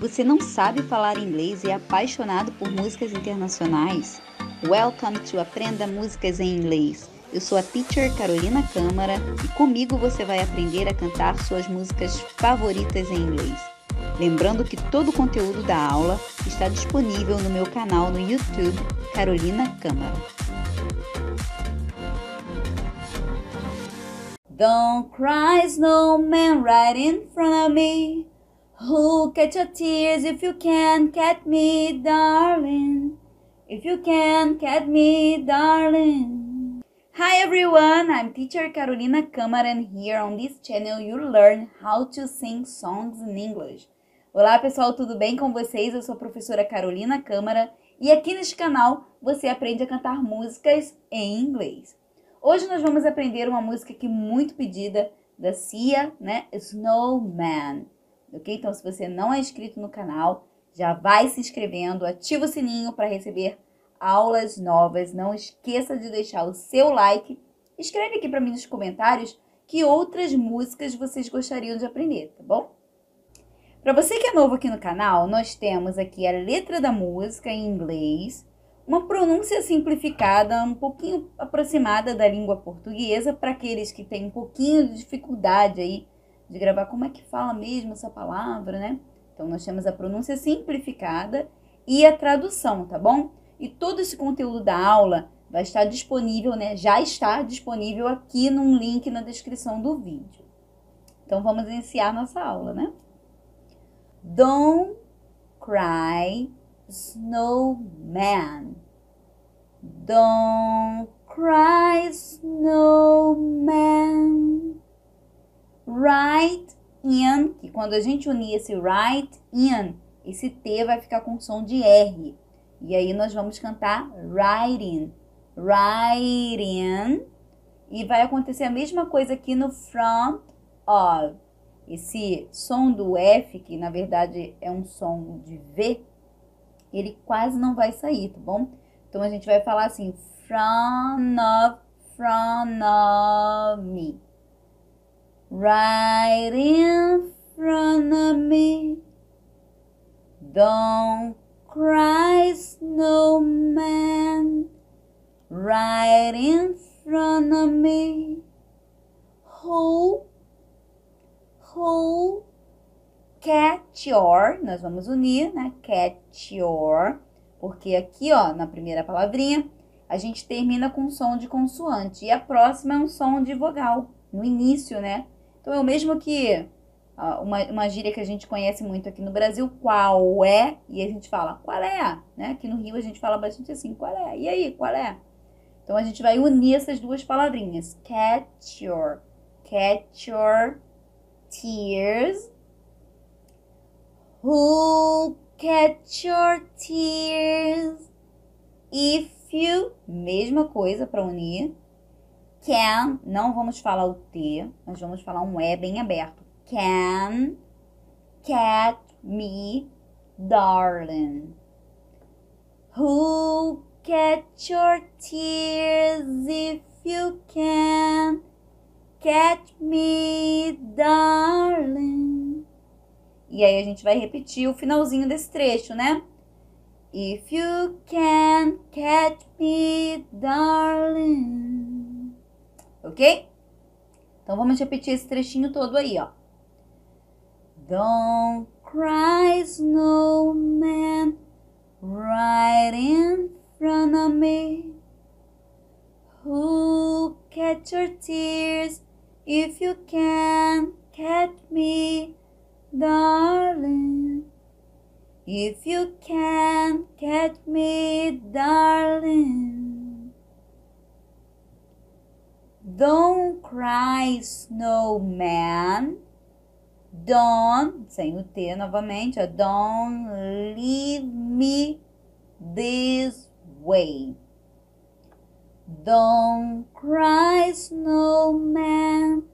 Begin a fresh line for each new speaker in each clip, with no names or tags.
Você não sabe falar inglês e é apaixonado por músicas internacionais? Welcome to Aprenda Músicas em Inglês. Eu sou a teacher Carolina Câmara e comigo você vai aprender a cantar suas músicas favoritas em inglês. Lembrando que todo o conteúdo da aula está disponível no meu canal no YouTube Carolina Câmara.
Don't cry, snowman, right in front of me. Who'll catch your tears if you can catch me, darling? If you can catch me, darling. Hi everyone, I'm teacher Carolina Câmara and here on this channel you'll learn how to sing songs in English. Olá pessoal, tudo bem com vocês? Eu sou a professora Carolina Câmara e aqui neste canal você aprende a cantar músicas em inglês. Hoje nós vamos aprender uma música aqui muito pedida da Cia, né? Snowman. Ok? Então, se você não é inscrito no canal, já vai se inscrevendo, ativa o sininho para receber aulas novas. Não esqueça de deixar o seu like. Escreve aqui para mim nos comentários que outras músicas vocês gostariam de aprender, tá bom? Para você que é novo aqui no canal, nós temos aqui a letra da música em inglês, uma pronúncia simplificada, um pouquinho aproximada da língua portuguesa, para aqueles que têm um pouquinho de dificuldade aí de gravar como é que fala mesmo essa palavra, né? Então, nós temos a pronúncia simplificada e a tradução, tá bom? E todo esse conteúdo da aula vai estar disponível, né? Já está disponível aqui num link na descrição do vídeo. Então, vamos iniciar nossa aula, né? Don't cry snowman. Don't cry, snowman. Right in, que quando a gente unir esse right in, esse T vai ficar com som de R. E aí nós vamos cantar writing, writing. E vai acontecer a mesma coisa aqui no front of. Esse som do F, que na verdade é um som de V, ele quase não vai sair, tá bom? Então a gente vai falar assim, front of, front of me. Right in front of me. Don't cry, snowman. Right in front of me. Who, who catch your, nós vamos unir, né? Catch your, porque aqui, ó, na primeira palavrinha, a gente termina com som de consoante e a próxima é um som de vogal, no início, né? Então é o mesmo que uma, uma gíria que a gente conhece muito aqui no Brasil, qual é? E a gente fala, qual é? Né? Aqui no Rio a gente fala bastante assim, qual é? E aí, qual é? Então a gente vai unir essas duas palavrinhas, catch your, catch your tears Who'll catch your tears if you, mesma coisa para unir. Can, não vamos falar o T, nós vamos falar um E bem aberto. Can catch me, darling. Who catch your tears if you can catch me, darling. E aí a gente vai repetir o finalzinho desse trecho, né? If you can catch me, darling. Ok? Então vamos repetir esse trechinho todo aí, ó. Don't cry, snowman, right in front of me. Who catch your tears if you can catch me, darling. If you can catch me, darling. Don't cry, snowman. Don't, sem o T novamente, ó, don't leave me this way. Don't cry, snowman.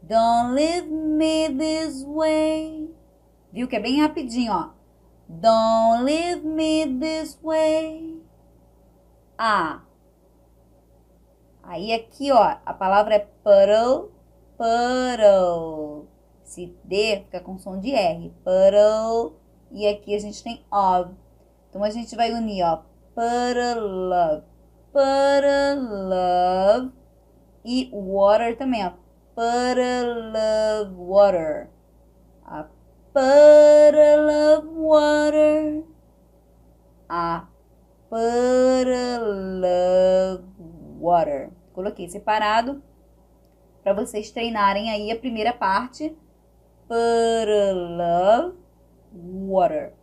Don't leave me this way. Viu que é bem rapidinho, ó. Don't leave me this way. A. Aí aqui, ó, a palavra é puddle, puddle. Se D fica com som de R. Puddle. e aqui a gente tem of. Então a gente vai unir, ó, para love, para love e water também, ó, para love water. A para love water. A para love water. Coloquei separado para vocês treinarem aí a primeira parte. Para love water.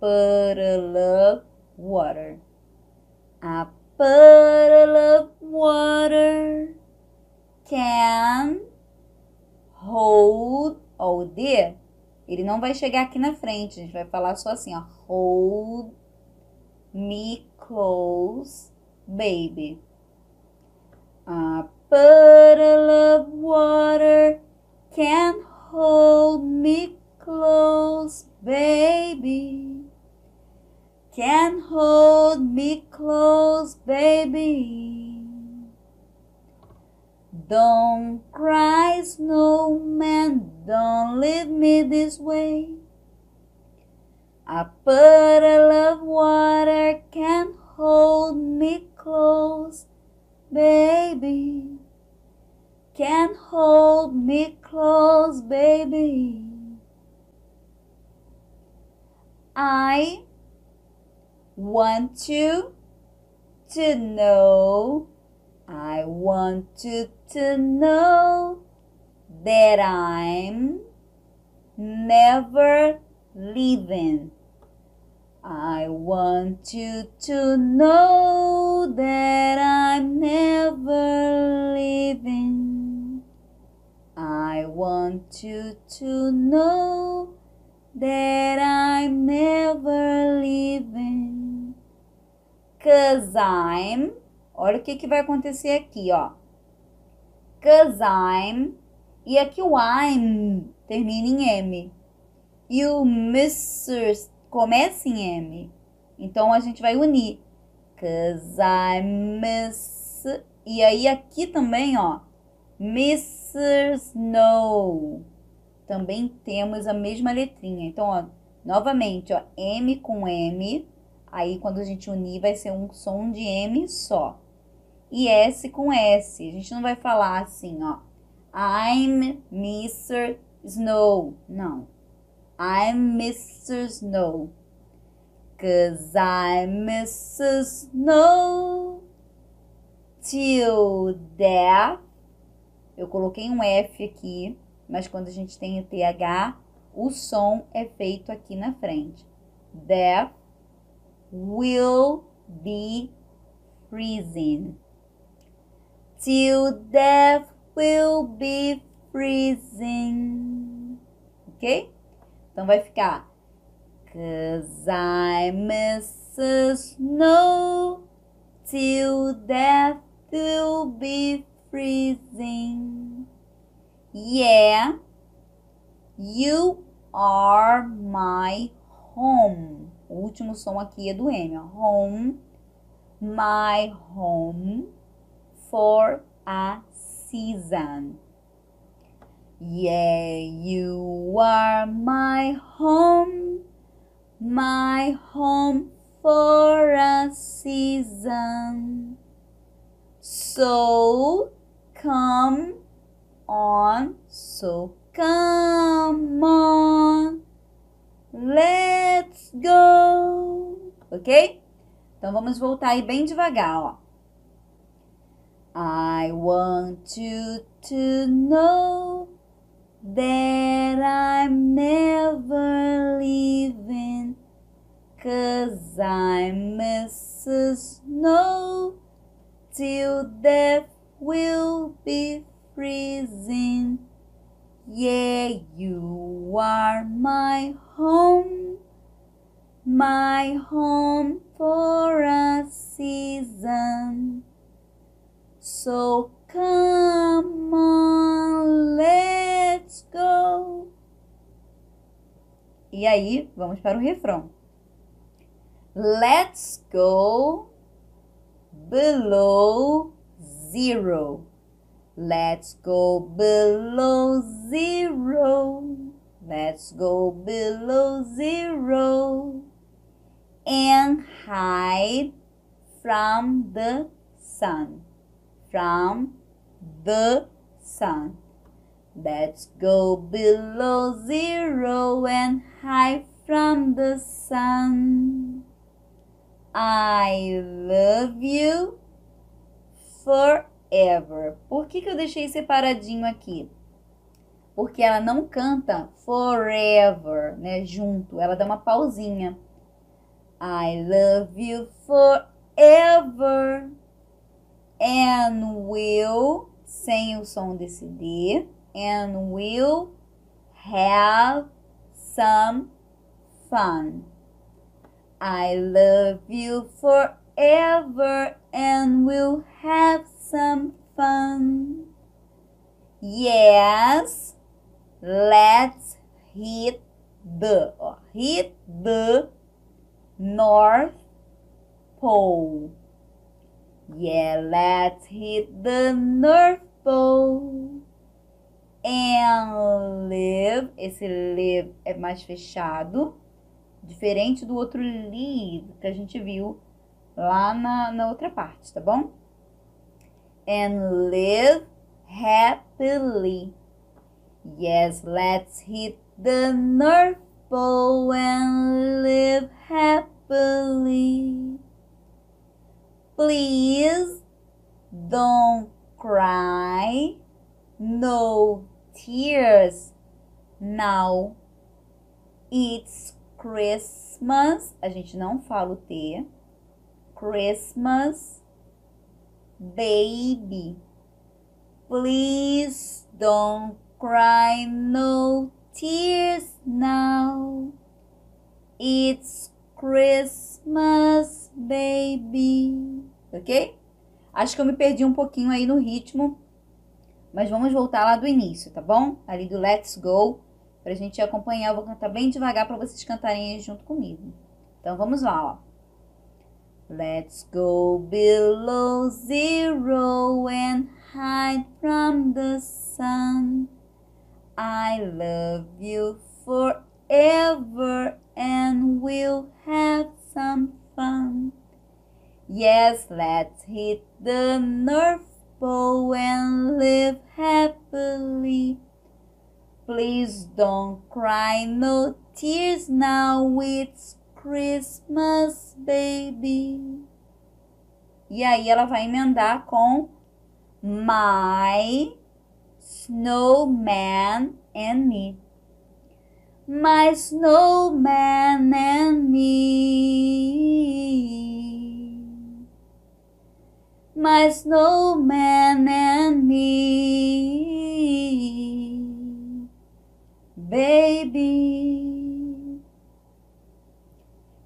Para love water. A para love water can hold o D. Ele não vai chegar aqui na frente, a gente vai falar só assim, ó. Hold me close, baby. A puddle of water can't hold me close, baby. Can't hold me close, baby. Don't cry, snowman, don't leave me this way. A puddle of water can't hold me close, baby. Can hold me close, baby. I want you to know, I want you to know that I'm never leaving. I want you to know that I'm never leaving. I want you to know that I'm never leaving. Cause I'm. Olha o que, que vai acontecer aqui, ó. Cause I'm. E aqui o I'm termina em M. E o Mr. começa em M. Então a gente vai unir. Cause I miss. E aí aqui também, ó. Mr. Snow também temos a mesma letrinha. Então, ó, novamente, ó, M com M. Aí, quando a gente unir, vai ser um som de M só. E S com S. A gente não vai falar assim, ó. I'm Mr. Snow. Não. I'm Mr. Snow. Cause I'm Mrs. Snow. Till death. Eu coloquei um F aqui mas quando a gente tem o TH, o som é feito aqui na frente. Death will be freezing. Till death will be freezing. Ok? Então vai ficar. Cause I miss snow. Till death will be freezing. Yeah, you are my home. O último som aqui é do M. Home, my home for a season. Yeah, you are my home, my home for a season. So come on, so come on, let's go, ok? Então vamos voltar aí bem devagar, ó. I want you to know that I'm never leaving, cause I'm Mrs. Snow till death will be freezing. Yeah, you are my home, my home for a season. So come on, let's go. E aí, vamos para o refrão. Let's go below zero. Let's go below zero, Let's go below zero and hide from the sun. From the sun. Let's go below zero and hide from the sun. I love you forever. Por que, que eu deixei separadinho aqui? Porque ela não canta forever, né? Junto. Ela dá uma pausinha. I love you forever. And will, sem o som desse D, and will have some fun. I love you forever and we'll have some fun. Yes, let's hit the hit the North Pole. Yeah, let's hit the North Pole. And live, esse live é mais fechado, diferente do outro live que a gente viu lá na, na outra parte, tá bom? And live happily. Yes, let's hit the North Pole and live happily. Please don't cry. No tears now. It's Christmas. A gente não fala o T. Christmas. Baby. Please don't cry. No tears now. It's Christmas, baby. Ok? Acho que eu me perdi um pouquinho aí no ritmo, mas vamos voltar lá do início, tá bom? Ali do Let's Go, pra gente acompanhar. Eu vou cantar bem devagar para vocês cantarem junto comigo. Então vamos lá, ó. Let's go below zero and hide from the sun. I love you forever and we'll have some fun. Yes, let's hit the North Pole and live happily. Please don't cry, no tears now, it's Christmas, baby. E aí ela vai emendar com My Snowman and Me. My snowman and me. My snowman and me. Baby.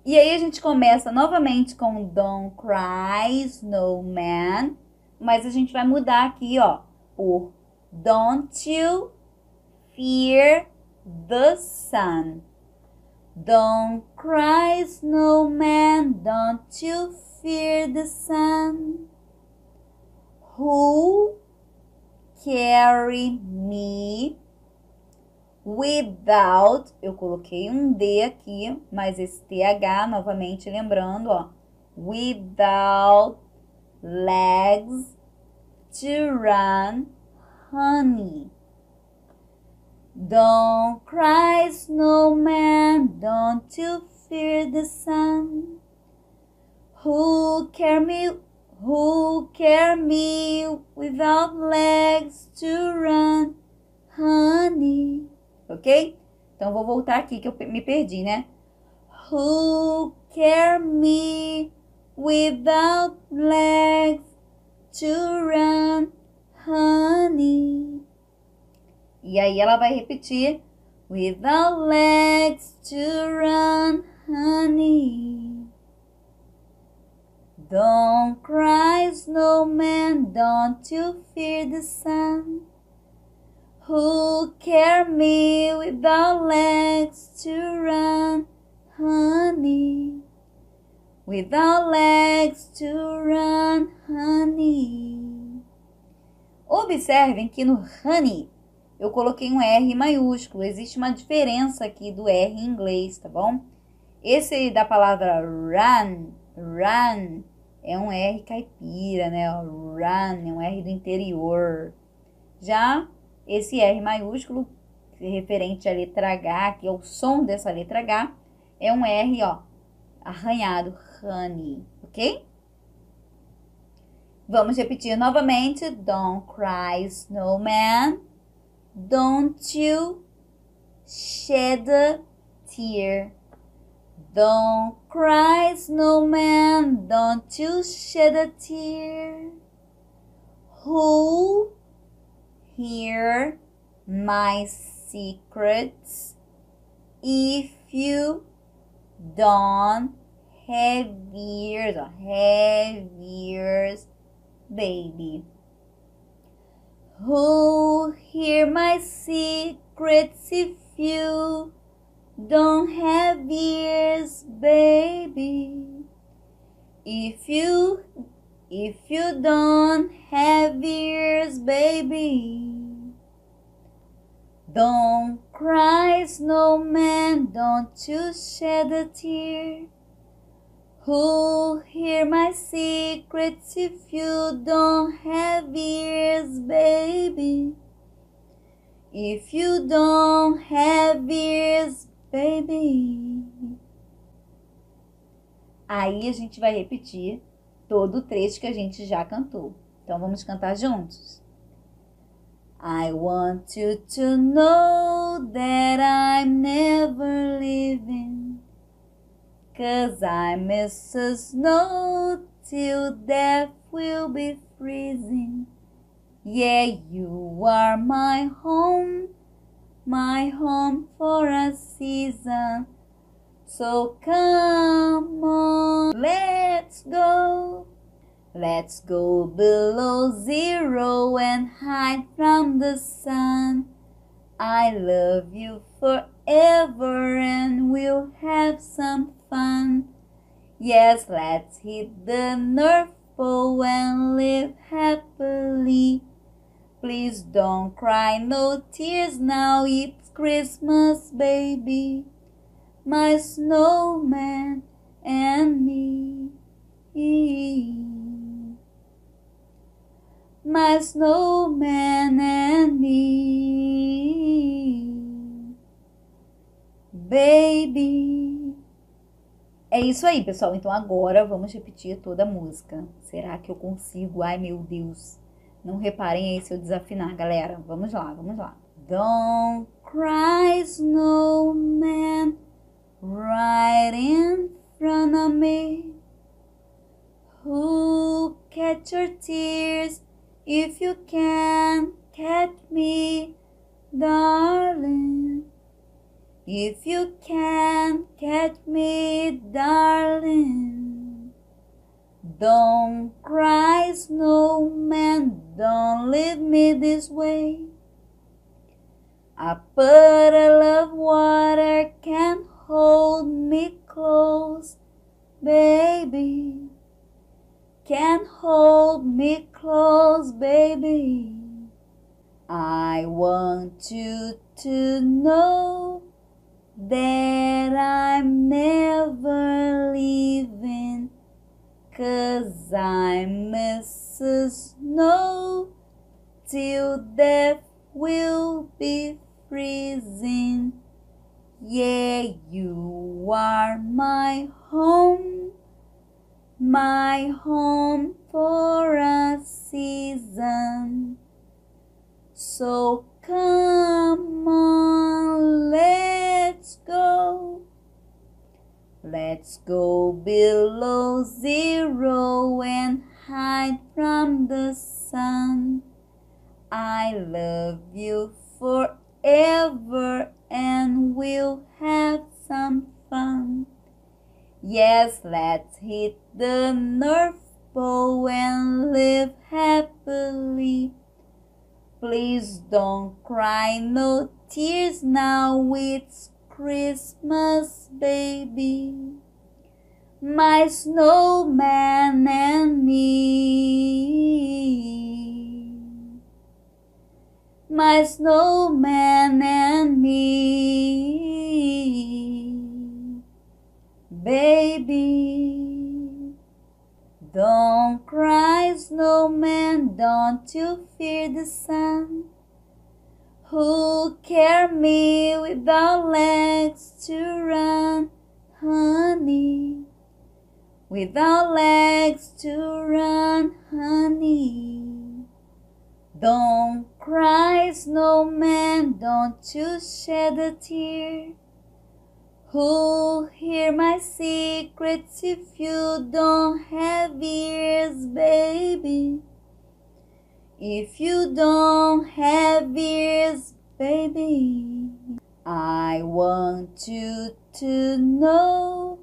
E aí a gente começa novamente com Don't Cry, Snowman. Mas a gente vai mudar aqui, ó, por Don't You Fear the Sun. Don't cry, snowman, don't you fear the sun. Who carry me without, eu coloquei um D aqui, mas esse TH, novamente lembrando, ó, without legs to run, honey. Don't cry, snowman, don't you fear the sun. Who care me, who care me without legs to run, honey. Ok? Então vou voltar aqui que eu me perdi, né? Who care me without legs to run, honey. E aí ela vai repetir without legs to run, honey. Don't cry, snowman, don't you fear the sun. Who care me without legs to run, honey? Without legs to run, honey. Observem que no honey eu coloquei um R maiúsculo. Existe uma diferença aqui do R em inglês, tá bom? Esse da palavra run, run, é um R caipira, né? Run é um R do interior. Já esse R maiúsculo, referente à letra H, que é o som dessa letra H, é um R, ó, arranhado, honey, ok? Vamos repetir novamente. Don't cry, snowman. Don't you shed a tear. Don't cry, snowman. Don't you shed a tear. Who hear my secrets if you don't have ears or have ears, baby? Who hear my secrets if you don't have ears, baby? If you if you don't have ears, baby, don't cry, snowman, don't you shed a tear. Who'll hear my secrets if you don't have ears, baby? If you don't have ears, baby. Aí a gente vai repetir todo o trecho que a gente já cantou. Então vamos cantar juntos. I want you to know that I'm never leaving. Cause I miss the snow till death will be freezing. Yeah, you are my home, my home for a season. So come on, let's go. Let's go below zero and hide from the sun. I love you forever and we'll have some fun. Yes, let's hit the North Pole and live happily. Please don't cry, no tears now, it's Christmas, baby my snowman and me. My snowman and me. Baby. É isso aí, pessoal. Então agora vamos repetir toda a música. Será que eu consigo? Ai, meu Deus. Não reparem aí se eu desafinar, galera. Vamos lá, vamos lá. Don't cry, snowman right in front of me. Who catch your tears if you can catch me, darling? If you can't catch me, darling. Don't cry, snowman, don't leave me this way. A puddle of water can't hold me close, baby. Can't hold me close, baby. I want you to know that I'm never leaving, cause I miss snow till death will be freezing. Yeah, you are my home, my home for a season. So come on, let's go. Let's go below zero and hide from the sun. I love you forever and we'll have some fun. Yes, let's hit the North Pole and live happily. Please don't cry, no tears now, it's Christmas, baby. My snowman and me. my snowman and me. Baby, don't cry, snowman, don't you fear the sun. Who carry me without legs to run, honey? Without legs to run, honey. Don't cry, snowman, don't you shed a tear. Who'll hear my secrets if you don't have ears, baby? If you don't have ears, baby, I want you to know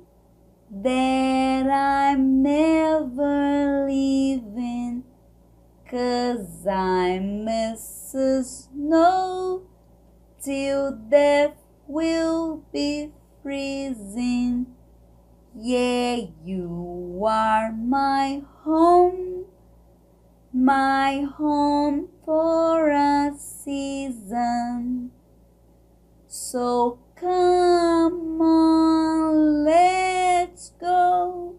that I'm never leaving. Cause I'm Mrs. Snow till death will be freezing. Yeah, you are my home, my home for a season. So come on, let's go.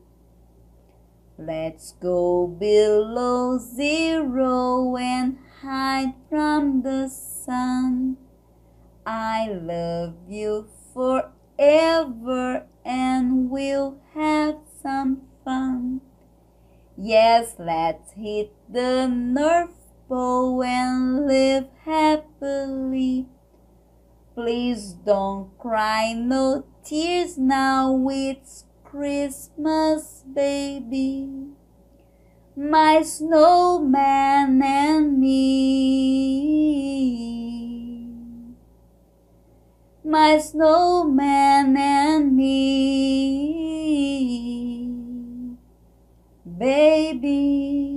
Let's go below zero and hide from the sun. I love you forever and we'll have some fun. Yes, let's hit the North Pole and live happily. Please don't cry, no tears now, it's Christmas, baby. My snowman and me. My snowman and me. Baby.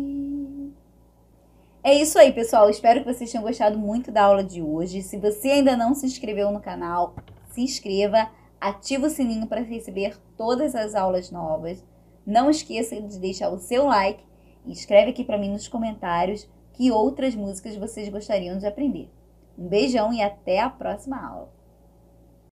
É isso aí, pessoal. Espero que vocês tenham gostado muito da aula de hoje. Se você ainda não se inscreveu no canal, se inscreva ativa o sininho para receber todas as aulas novas. Não esqueça de deixar o seu like e escreve aqui para mim nos comentários que outras músicas vocês gostariam de aprender. Um beijão e até a próxima aula!